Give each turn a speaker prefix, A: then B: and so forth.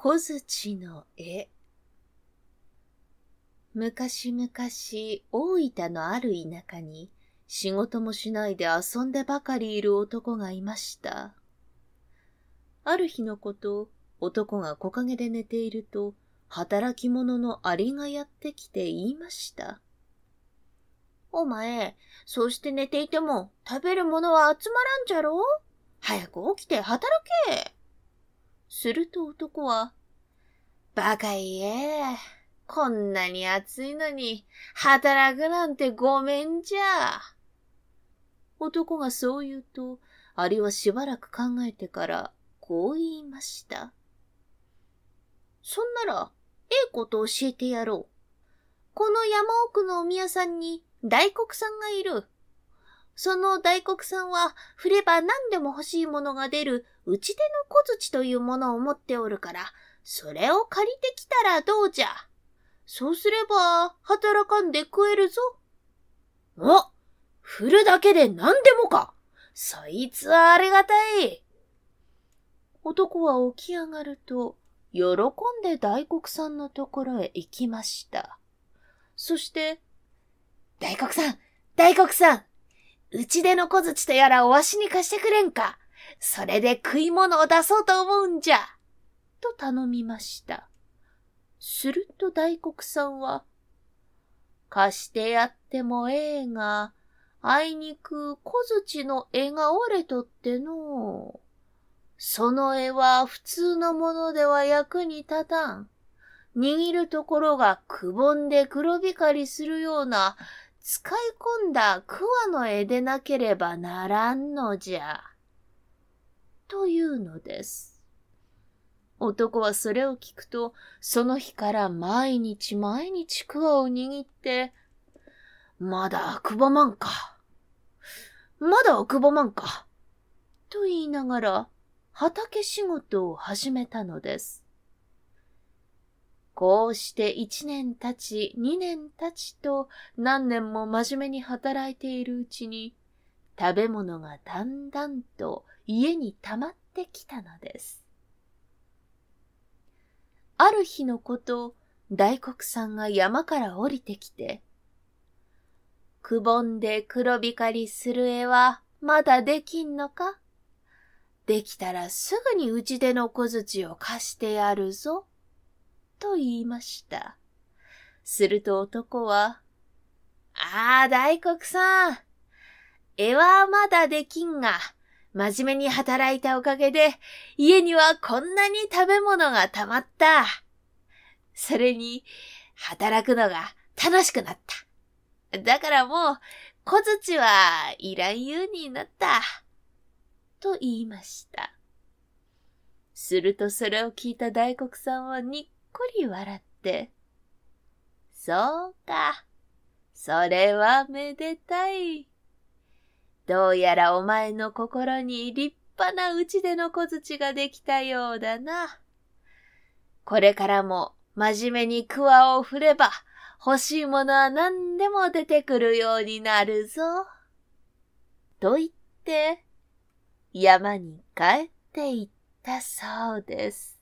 A: 小槌の絵昔々大分のある田舎に仕事もしないで遊んでばかりいる男がいました。ある日のこと、男が木陰で寝ていると、働き者のアリがやってきて言いました。
B: お前、そうして寝ていても食べるものは集まらんじゃろ？早く起きて働け。
A: すると男は、
B: バカ言え。こんなに暑いのに、働くなんてごめんじゃ。
A: 男がそう言うと、アリはしばらく考えてから、こう言いました。
B: そんなら、ええこと教えてやろう。この山奥のお宮さんに大黒さんがいる。その大黒さんは、振れば何でも欲しいものが出る、打ち手の小槌というものを持っておるから、それを借りてきたらどうじゃ？そうすれば、働かんで食えるぞ。
C: お振るだけで何でもか。そいつはありがたい。
A: 男は起き上がると、喜んで大黒さんのところへ行きました。そして、
C: 大黒さん、大黒さん、うちでの小槌とやらおわしに貸してくれんか。それで食い物を出そうと思うんじゃ。
A: と頼みました。すると大黒さんは、貸してやってもええが、あいにく小槌の絵が折れとってのその絵は普通のものでは役に立たん。握るところがくぼんで黒光りするような使い込んだ桑の絵でなければならんのじゃ。というのです。男はそれを聞くと、その日から毎日毎日桑を握って、
C: まだくぼまんか。まだくぼまんか。
A: と言いながら、畑仕事を始めたのです。こうして一年経ち、二年経ちと何年も真面目に働いているうちに、食べ物がだんだんと家に溜まってきたのです。ある日のこと、大黒さんが山から降りてきて、くぼんで黒光りする絵はまだできんのか？できたらすぐにうちでの小槌を貸してやるぞ。と言いました。すると男は、
B: ああ、大黒さん。絵はまだできんが、真面目に働いたおかげで、家にはこんなに食べ物がたまった。それに、働くのが楽しくなった。だからもう、小槌はいらんようになった。
A: と言いました。するとそれを聞いた大黒さんはにっこり笑って、そうか。それはめでたい。どうやらお前の心に立派な打ち出の小槌ができたようだな。これからも真面目に桑を振れば欲しいものは何でも出てくるようになるぞ。と言って山に帰っていったそうです。